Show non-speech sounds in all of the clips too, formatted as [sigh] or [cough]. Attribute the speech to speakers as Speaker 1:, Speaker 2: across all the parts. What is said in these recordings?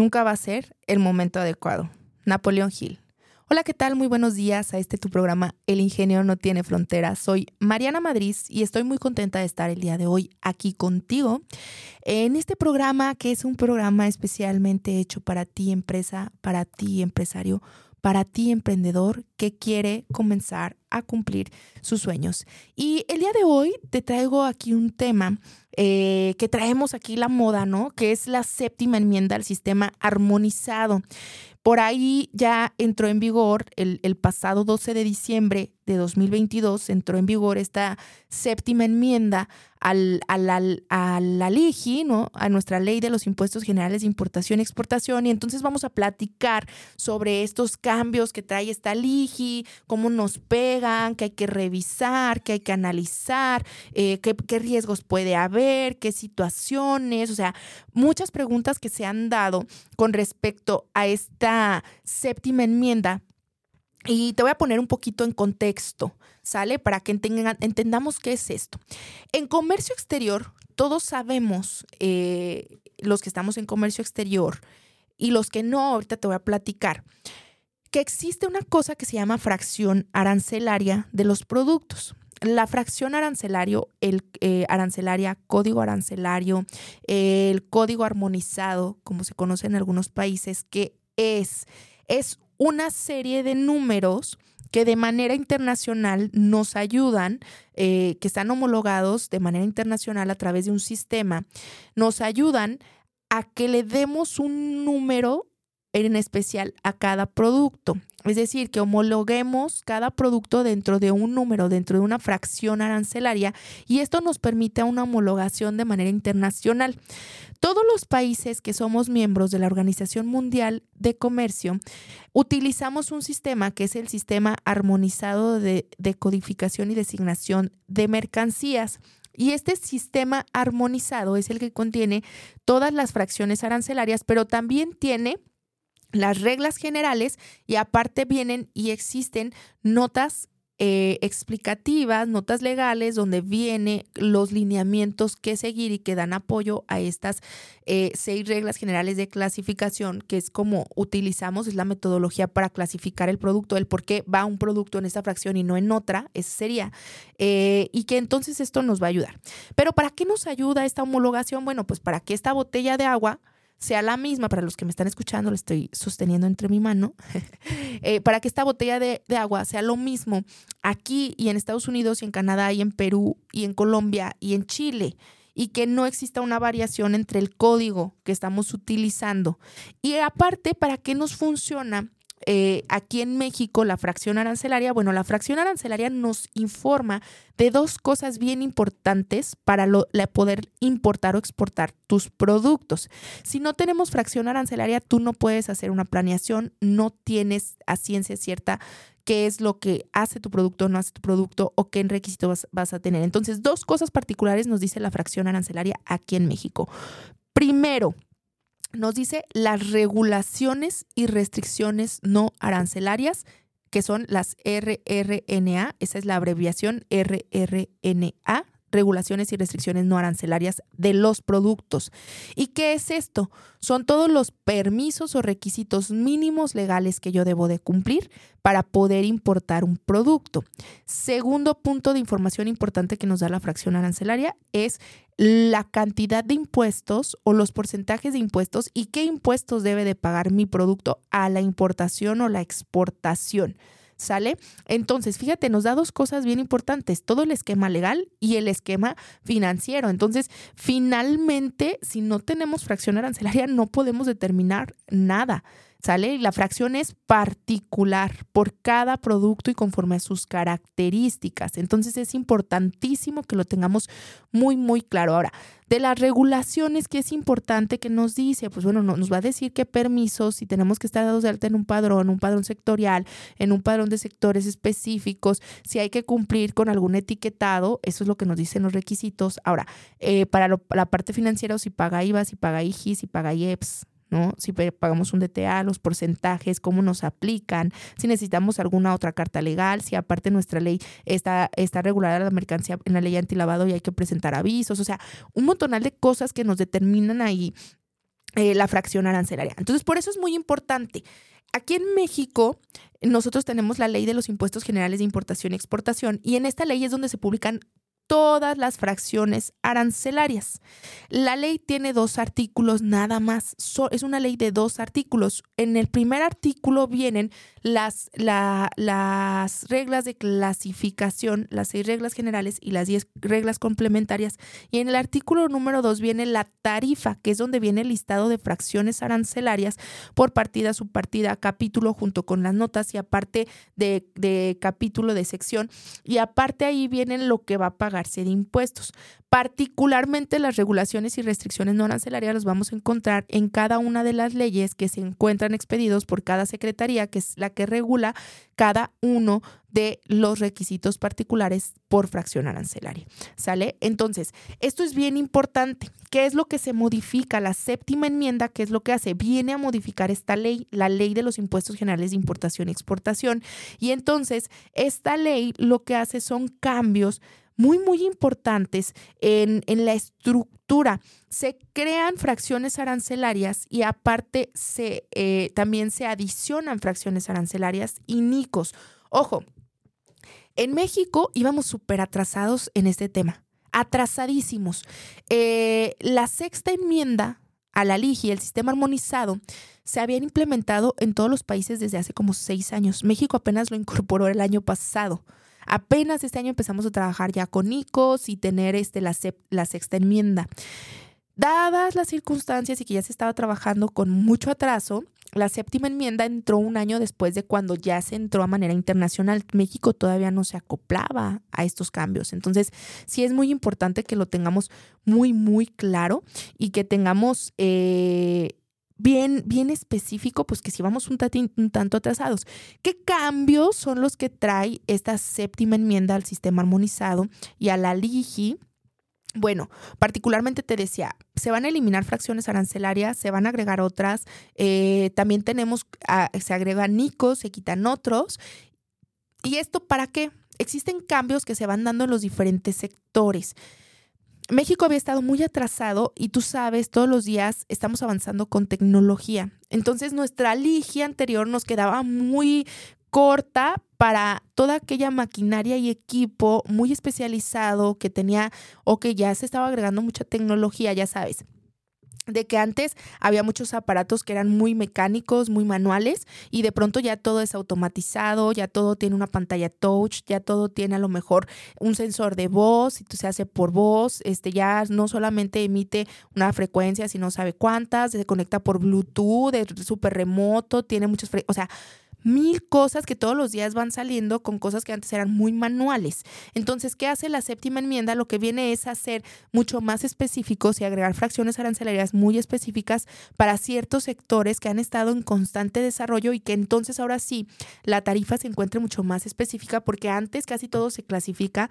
Speaker 1: nunca va a ser el momento adecuado. Napoleón Hill. Hola, ¿qué tal? Muy buenos días a este tu programa El Ingenio no tiene fronteras. Soy Mariana Madrid y estoy muy contenta de estar el día de hoy aquí contigo en este programa que es un programa especialmente hecho para ti empresa, para ti empresario, para ti emprendedor que quiere comenzar a cumplir sus sueños. Y el día de hoy te traigo aquí un tema eh, que traemos aquí la moda, ¿no? Que es la séptima enmienda al sistema armonizado. Por ahí ya entró en vigor el, pasado 12 de diciembre de 2022, entró en vigor esta séptima enmienda al, al, a la LIGI, ¿no? a nuestra ley de los impuestos generales de importación y exportación. Y entonces vamos a platicar sobre estos cambios que trae esta LIGI, cómo nos pegan, qué hay que revisar, qué hay que analizar, eh, qué, qué riesgos puede haber, qué situaciones, o sea, muchas preguntas que se han dado con respecto a esta séptima enmienda y te voy a poner un poquito en contexto, ¿sale? Para que entendamos qué es esto. En comercio exterior, todos sabemos, eh, los que estamos en comercio exterior y los que no, ahorita te voy a platicar, que existe una cosa que se llama fracción arancelaria de los productos. La fracción arancelario, el eh, arancelaria, código arancelario, el código armonizado, como se conoce en algunos países, que es, es una serie de números que de manera internacional nos ayudan, eh, que están homologados de manera internacional a través de un sistema, nos ayudan a que le demos un número en especial a cada producto. Es decir, que homologuemos cada producto dentro de un número, dentro de una fracción arancelaria, y esto nos permite una homologación de manera internacional. Todos los países que somos miembros de la Organización Mundial de Comercio utilizamos un sistema que es el sistema armonizado de, codificación y designación de mercancías. Y este sistema armonizado es el que contiene todas las fracciones arancelarias, pero también tiene las reglas generales y aparte vienen y existen notas eh, explicativas, notas legales, donde vienen los lineamientos que seguir y que dan apoyo a estas eh, seis reglas generales de clasificación, que es como utilizamos, es la metodología para clasificar el producto, el por qué va un producto en esta fracción y no en otra, esa sería, eh, y que entonces esto nos va a ayudar. Pero ¿para qué nos ayuda esta homologación? Bueno, pues para que esta botella de agua sea la misma, para los que me están escuchando, la estoy sosteniendo entre mi mano, [laughs] eh, para que esta botella de, de, agua sea lo mismo aquí y en Estados Unidos y en Canadá y en Perú y en Colombia y en Chile y que no exista una variación entre el código que estamos utilizando. Y aparte, ¿para qué nos funciona? Eh, aquí en México la fracción arancelaria, bueno, la fracción arancelaria nos informa de dos cosas bien importantes para poder importar o exportar tus productos. Si no tenemos fracción arancelaria, tú no puedes hacer una planeación, no tienes a ciencia cierta qué es lo que hace tu producto no hace tu producto o qué requisitos vas a tener. Entonces, dos cosas particulares nos dice la fracción arancelaria aquí en México. Primero, nos dice las regulaciones y restricciones no arancelarias, que son las RRNA, esa es la abreviación RRNA, regulaciones y restricciones no arancelarias de los productos. ¿Y qué es esto? Son todos los permisos o requisitos mínimos legales que yo debo de cumplir para poder importar un producto. Segundo punto de información importante que nos da la fracción arancelaria es la cantidad de impuestos o los porcentajes de impuestos y qué impuestos debe de pagar mi producto a la importación o la exportación. ¿Sale? Entonces, fíjate, nos da dos cosas bien importantes, todo el esquema legal y el esquema financiero. Entonces, finalmente, si no tenemos fracción arancelaria, no podemos determinar nada. ¿Sale? La fracción es particular por cada producto y conforme a sus características. Entonces es importantísimo que lo tengamos muy, muy claro. Ahora, de las regulaciones que es importante que nos dice, pues bueno, nos va a decir qué permisos, si tenemos que estar dados de alta en un padrón, un padrón sectorial, en un padrón de sectores específicos, si hay que cumplir con algún etiquetado, eso es lo que nos dicen los requisitos. Ahora, eh, para la parte financiera, si paga IVA, si paga IGI, si paga IEPS, ¿no? Si pagamos un DTA, los porcentajes, cómo nos aplican, si necesitamos alguna otra carta legal, si aparte nuestra ley está, está regulada la mercancía en la ley antilavado y hay que presentar avisos, o sea, un montonal de cosas que nos determinan ahí eh, la fracción arancelaria. Entonces, por eso es muy importante. Aquí en México, nosotros tenemos la ley de los impuestos generales de importación y exportación y en esta ley es donde se publican todas las fracciones arancelarias. La ley tiene dos artículos nada más. es una ley de dos artículos. En el primer artículo vienen las, las reglas de clasificación, las seis reglas generales y las diez reglas complementarias. Y en el artículo número dos viene la tarifa, que es donde viene el listado de fracciones arancelarias por partida, subpartida, capítulo, junto con las notas y aparte de, de capítulo de sección. Y aparte ahí viene lo que va a pagar de impuestos. Particularmente las regulaciones y restricciones no arancelarias los vamos a encontrar en cada una de las leyes que se encuentran expedidos por cada secretaría, que es la que regula cada uno de los requisitos particulares por fracción arancelaria. ¿Sale? Entonces, esto es bien importante. ¿Qué es lo que se modifica? La séptima enmienda, ¿qué es lo que hace? Viene a modificar esta ley, la ley de los impuestos generales de importación y exportación. Y entonces, esta ley lo que hace son cambios muy, muy importantes en, la estructura. Se crean fracciones arancelarias y aparte se, eh, también se adicionan fracciones arancelarias y NICOS. Ojo, en México íbamos súper atrasados en este tema, atrasadísimos. Eh, la sexta enmienda a la LIGI, el sistema armonizado, se habían implementado en todos los países desde hace como seis años. México apenas lo incorporó el año pasado. Apenas este año empezamos a trabajar ya con ICOS y tener este, la, la sexta enmienda. Dadas las circunstancias y que ya se estaba trabajando con mucho atraso, la séptima enmienda entró un año después de cuando ya se entró a manera internacional. México todavía no se acoplaba a estos cambios. Entonces, sí es muy importante que lo tengamos muy, muy claro y que tengamos eh, bien, bien específico, pues que si vamos un, tanto atrasados. ¿Qué cambios son los que trae esta séptima enmienda al sistema armonizado y a la LIGI? Bueno, particularmente te decía, se van a eliminar fracciones arancelarias, se van a agregar otras, eh, también tenemos, se agregan NICOS, se quitan otros. ¿Y esto para qué? Existen cambios que se van dando en los diferentes sectores. México había estado muy atrasado y tú sabes, todos los días estamos avanzando con tecnología. Entonces nuestra ligia anterior nos quedaba muy corta para toda aquella maquinaria y equipo muy especializado que tenía o que ya se estaba agregando mucha tecnología, ya sabes de que antes había muchos aparatos que eran muy mecánicos, muy manuales y de pronto ya todo es automatizado, ya todo tiene una pantalla touch, ya todo tiene a lo mejor un sensor de voz, y se hace por voz, este ya no solamente emite una frecuencia, sino sabe cuántas, se conecta por Bluetooth, es súper remoto, tiene muchas, o sea, mil cosas que todos los días van saliendo con cosas que antes eran muy manuales. Entonces, ¿qué hace la séptima enmienda? Lo que viene es hacer mucho más específicos y agregar fracciones arancelarias muy específicas para ciertos sectores que han estado en constante desarrollo y que entonces ahora sí la tarifa se encuentre mucho más específica porque antes casi todo se clasifica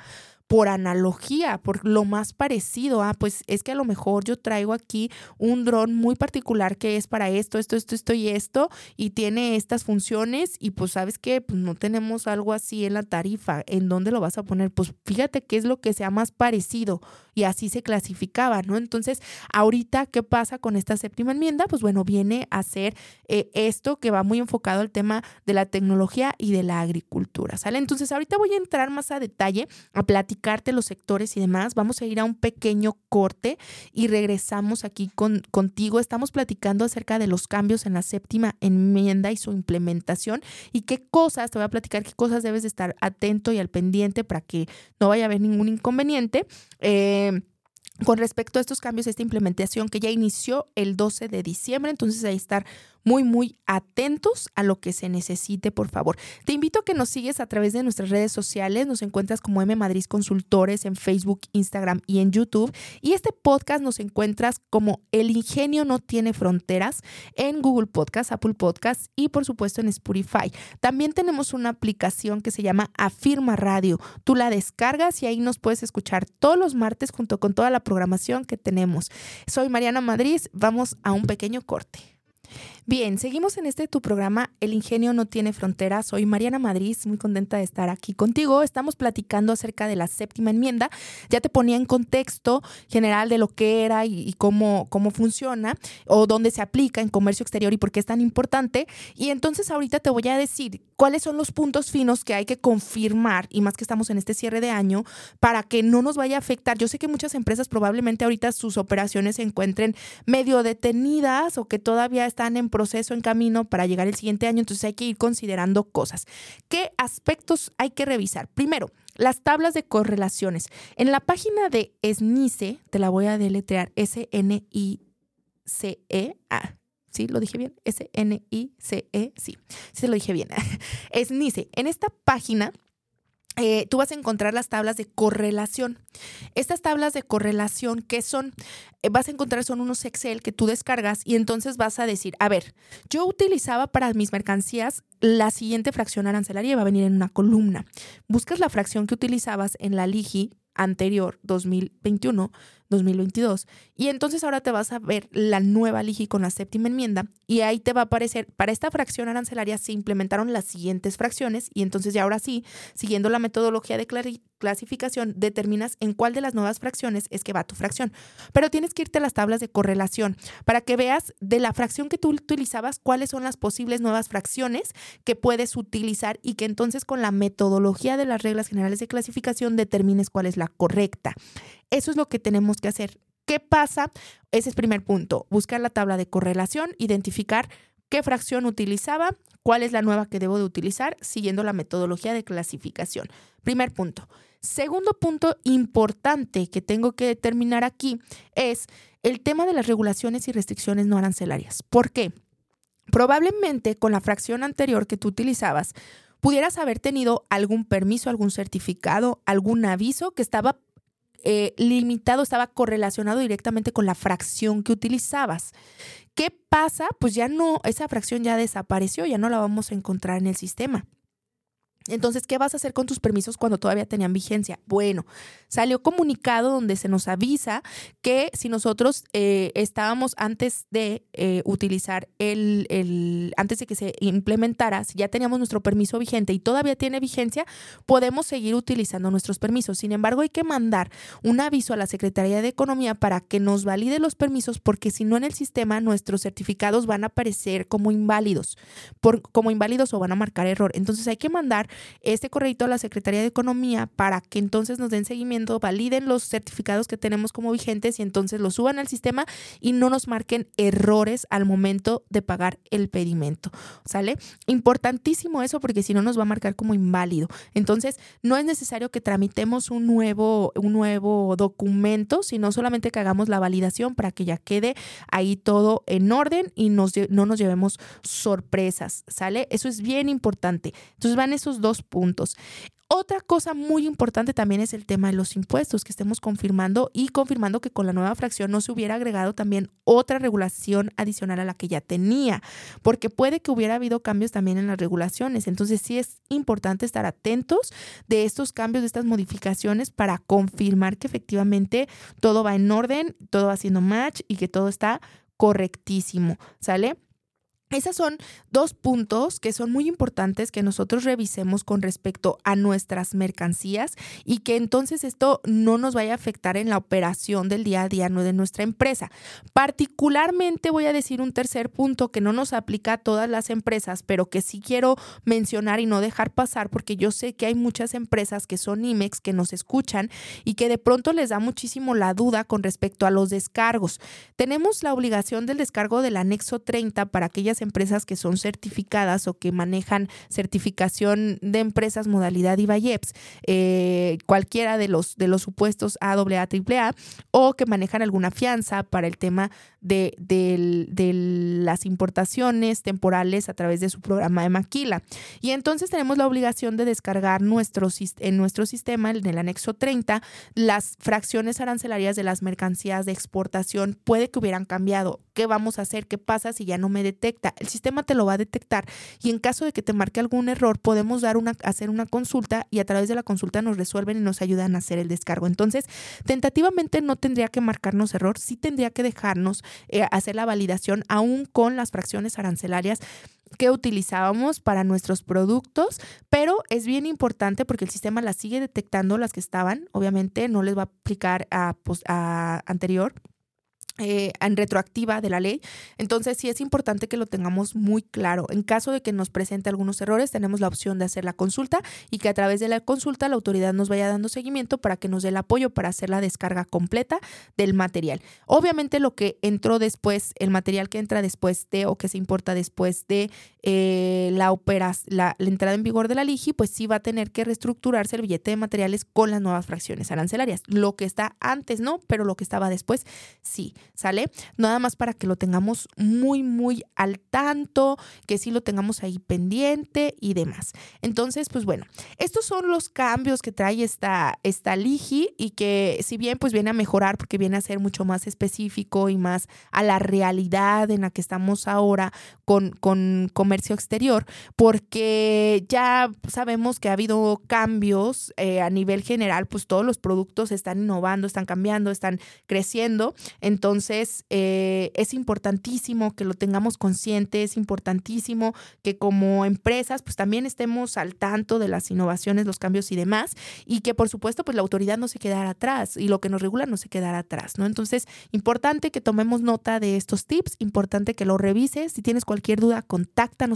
Speaker 1: por analogía, por lo más parecido. Ah, pues es que a lo mejor yo traigo aquí un dron muy particular que es para esto, esto, esto, esto y esto, y tiene estas funciones, y pues sabes que pues no tenemos algo así en la tarifa. ¿En dónde lo vas a poner? Pues fíjate qué es lo que sea más parecido y así se clasificaba, ¿no? Entonces, ahorita, ¿qué pasa con esta séptima enmienda? Pues bueno, viene a ser eh, esto que va muy enfocado al tema de la tecnología y de la agricultura, ¿sale? Entonces, ahorita voy a entrar más a detalle, a platicarte los sectores y demás. Vamos a ir a un pequeño corte y regresamos aquí con, contigo. Estamos platicando acerca de los cambios en la séptima enmienda y su implementación y qué cosas, te voy a platicar qué cosas debes de estar atento y al pendiente para que no vaya a haber ningún inconveniente. Eh, con respecto a estos cambios, esta implementación que ya inició el 12 de diciembre, entonces que estar muy, muy atentos a lo que se necesite, por favor. Te invito a que nos sigues a través de nuestras redes sociales. Nos encuentras como M Madrid Consultores en Facebook, Instagram y en YouTube. Y este podcast nos encuentras como El Ingenio No Tiene Fronteras en Google Podcast, Apple Podcast y por supuesto en Spotify. También tenemos una aplicación que se llama Afirma Radio. Tú la descargas y ahí nos puedes escuchar todos los martes junto con toda la programación que tenemos. Soy Mariana Madrid. Vamos a un pequeño corte. Bien, seguimos en este tu programa El ingenio no tiene fronteras. Soy Mariana Madrid, muy contenta de estar aquí contigo. Estamos platicando acerca de la séptima enmienda. Ya te ponía en contexto general de lo que era y, cómo, cómo funciona o dónde se aplica en comercio exterior y por qué es tan importante. Y entonces ahorita te voy a decir cuáles son los puntos finos que hay que confirmar y más que estamos en este cierre de año para que no nos vaya a afectar. Yo sé que muchas empresas probablemente ahorita sus operaciones se encuentren medio detenidas o que todavía están en proceso en camino para llegar el siguiente año, entonces hay que ir considerando cosas. ¿Qué aspectos hay que revisar? Primero, las tablas de correlaciones. En la página de SNICE, te la voy a deletrear, S-N-I-C-E. Ah, ¿sí? ¿Lo dije bien? S-N-I-C-E, sí, sí lo dije bien. [laughs] SNICE. En esta página eh, tú vas a encontrar las tablas de correlación. Estas tablas de correlación, ¿qué son? Eh, vas a encontrar son unos Excel que tú descargas y entonces vas a decir, a ver, yo utilizaba para mis mercancías la siguiente fracción arancelaria y va a venir en una columna. Buscas la fracción que utilizabas en la LIGI anterior, 2021, 2022. Y entonces ahora te vas a ver la nueva LIGI con la séptima enmienda y ahí te va a aparecer, para esta fracción arancelaria se implementaron las siguientes fracciones y entonces ya ahora sí, siguiendo la metodología de clasificación, determinas en cuál de las nuevas fracciones es que va tu fracción. Pero tienes que irte a las tablas de correlación para que veas de la fracción que tú utilizabas cuáles son las posibles nuevas fracciones que puedes utilizar y que entonces con la metodología de las reglas generales de clasificación determines cuál es la correcta. Eso es lo que tenemos que hacer. ¿Qué pasa? Ese es el primer punto. Buscar la tabla de correlación, identificar qué fracción utilizaba, cuál es la nueva que debo de utilizar, siguiendo la metodología de clasificación. Primer punto. Segundo punto importante que tengo que determinar aquí es el tema de las regulaciones y restricciones no arancelarias. ¿Por qué? Probablemente con la fracción anterior que tú utilizabas, pudieras haber tenido algún permiso, algún certificado, algún aviso que estaba eh, limitado, estaba correlacionado directamente con la fracción que utilizabas. ¿Qué pasa? Pues ya no, esa fracción ya desapareció, ya no la vamos a encontrar en el sistema. Entonces, ¿qué vas a hacer con tus permisos cuando todavía tenían vigencia? Bueno, salió comunicado donde se nos avisa que si nosotros eh, estábamos antes de eh, utilizar el, el, antes de que se implementara, si ya teníamos nuestro permiso vigente y todavía tiene vigencia, podemos seguir utilizando nuestros permisos. Sin embargo, hay que mandar un aviso a la Secretaría de Economía para que nos valide los permisos, porque si no en el sistema nuestros certificados van a aparecer como inválidos, por, como inválidos o van a marcar error. Entonces hay que mandar este correo a la Secretaría de Economía para que entonces nos den seguimiento, validen los certificados que tenemos como vigentes y entonces los suban al sistema y no nos marquen errores al momento de pagar el pedimento. ¿Sale? Importantísimo eso porque si no nos va a marcar como inválido. Entonces, no es necesario que tramitemos un nuevo, un nuevo documento, sino solamente que hagamos la validación para que ya quede ahí todo en orden y nos, no nos llevemos sorpresas. ¿Sale? Eso es bien importante. Entonces van esos dos puntos. Otra cosa muy importante también es el tema de los impuestos, que estemos confirmando y confirmando que con la nueva fracción no se hubiera agregado también otra regulación adicional a la que ya tenía, porque puede que hubiera habido cambios también en las regulaciones. Entonces sí es importante estar atentos de estos cambios, de estas modificaciones para confirmar que efectivamente todo va en orden, todo va haciendo match y que todo está correctísimo, ¿sale? Esos son dos puntos que son muy importantes que nosotros revisemos con respecto a nuestras mercancías y que entonces esto no nos vaya a afectar en la operación del día a día de nuestra empresa. Particularmente voy a decir un tercer punto que no nos aplica a todas las empresas, pero que sí quiero mencionar y no dejar pasar porque yo sé que hay muchas empresas que son IMEX que nos escuchan y que de pronto les da muchísimo la duda con respecto a los descargos. Tenemos la obligación del descargo del anexo 30 para aquellas empresas que son certificadas o que manejan certificación de empresas modalidad IVAIEPS, eh, cualquiera de los, de los supuestos AA, AAA, o que manejan alguna fianza para el tema de, las importaciones temporales a través de su programa de maquila. Y entonces tenemos la obligación de descargar nuestro, en nuestro sistema, en el anexo 30, las fracciones arancelarias de las mercancías de exportación. Puede que hubieran cambiado. ¿Qué vamos a hacer? ¿Qué pasa si ya no me detecta? El sistema te lo va a detectar y en caso de que te marque algún error, podemos dar una, hacer una consulta y a través de la consulta nos resuelven y nos ayudan a hacer el descargo. Entonces, tentativamente no tendría que marcarnos error, sí tendría que dejarnos eh, hacer la validación aún con las fracciones arancelarias que utilizábamos para nuestros productos, pero es bien importante porque el sistema las sigue detectando las que estaban, obviamente no les va a aplicar a, pues, a anterior, eh, en retroactiva de la ley. Entonces sí es importante que lo tengamos muy claro. En caso de que nos presente algunos errores, tenemos la opción de hacer la consulta y que a través de la consulta la autoridad nos vaya dando seguimiento para que nos dé el apoyo para hacer la descarga completa del material. Obviamente lo que entró después, el material que entra después de o que se importa después de eh, la, entrada en vigor de la LIGI, pues sí va a tener que reestructurarse el billete de materiales con las nuevas fracciones arancelarias. Lo que está antes no, pero lo que estaba después sí. ¿sale? Nada más para que lo tengamos muy, muy al tanto, que sí lo tengamos ahí pendiente y demás. Entonces, pues bueno, estos son los cambios que trae esta, esta Ligi y que si bien pues viene a mejorar porque viene a ser mucho más específico y más a la realidad en la que estamos ahora con, con comercio exterior, porque ya sabemos que ha habido cambios eh, a nivel general, pues todos los productos están innovando, están cambiando, están creciendo. Entonces, eh, es importantísimo que lo tengamos consciente, es importantísimo que como empresas, pues también estemos al tanto de las innovaciones, los cambios y demás, y que por supuesto, pues la autoridad no se quedara atrás y lo que nos regula no se quedara atrás, ¿no? Entonces, importante que tomemos nota de estos tips, importante que lo revises. Si tienes cualquier duda,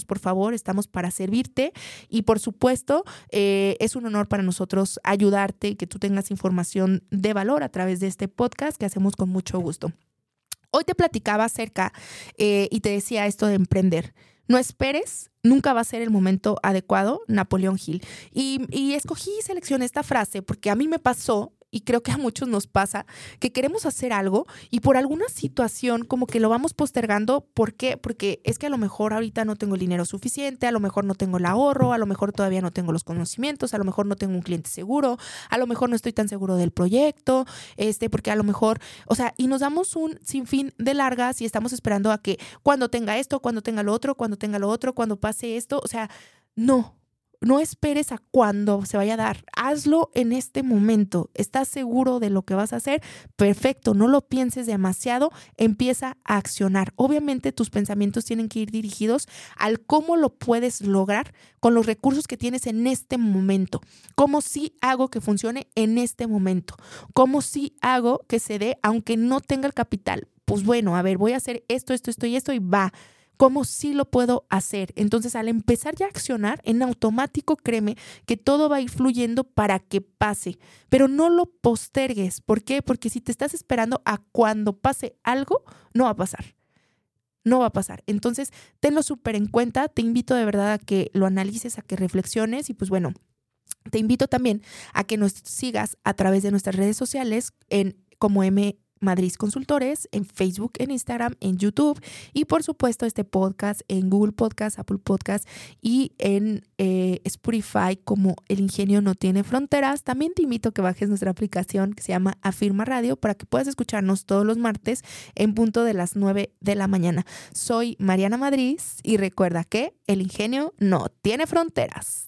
Speaker 1: por favor, estamos para servirte y por supuesto, eh, es un honor para nosotros ayudarte y que tú tengas información de valor a través de este podcast que hacemos con mucho gusto. Hoy te platicaba acerca eh, y te decía esto de emprender. No esperes, nunca va a ser el momento adecuado, Napoleón Hill. Y, y escogí y seleccioné esta frase porque a mí me pasó y creo que a muchos nos pasa, que queremos hacer algo y por alguna situación como que lo vamos postergando. ¿Por qué? Porque es que a lo mejor ahorita no tengo el dinero suficiente, a lo mejor no tengo el ahorro, a lo mejor todavía no tengo los conocimientos, a lo mejor no tengo un cliente seguro, a lo mejor no estoy tan seguro del proyecto, este, porque a lo mejor, o sea, y nos damos un sinfín de largas y estamos esperando a que cuando tenga esto, cuando tenga lo otro, cuando tenga lo otro, cuando pase esto, o sea, no, no esperes a cuando se vaya a dar. Hazlo en este momento. ¿Estás seguro de lo que vas a hacer? Perfecto. No lo pienses demasiado. Empieza a accionar. Obviamente tus pensamientos tienen que ir dirigidos al cómo lo puedes lograr con los recursos que tienes en este momento. ¿Cómo sí hago que funcione en este momento? ¿Cómo sí hago que se dé aunque no tenga el capital? Pues bueno, a ver, voy a hacer esto, esto, esto y esto y va cómo sí lo puedo hacer. Entonces, al empezar ya a accionar, en automático créeme que todo va a ir fluyendo para que pase, pero no lo postergues. ¿Por qué? Porque si te estás esperando a cuando pase algo, no va a pasar. No va a pasar. Entonces, tenlo súper en cuenta. Te invito de verdad a que lo analices, a que reflexiones y pues bueno, te invito también a que nos sigas a través de nuestras redes sociales en como M Madrid Consultores, en Facebook, en Instagram, en YouTube y por supuesto este podcast en Google Podcast, Apple Podcast y en eh, Spotify como El Ingenio No Tiene Fronteras. También te invito a que bajes nuestra aplicación que se llama Afirma Radio para que puedas escucharnos todos los martes en punto de las 9 de la mañana. Soy Mariana Madrid y recuerda que El Ingenio no tiene fronteras.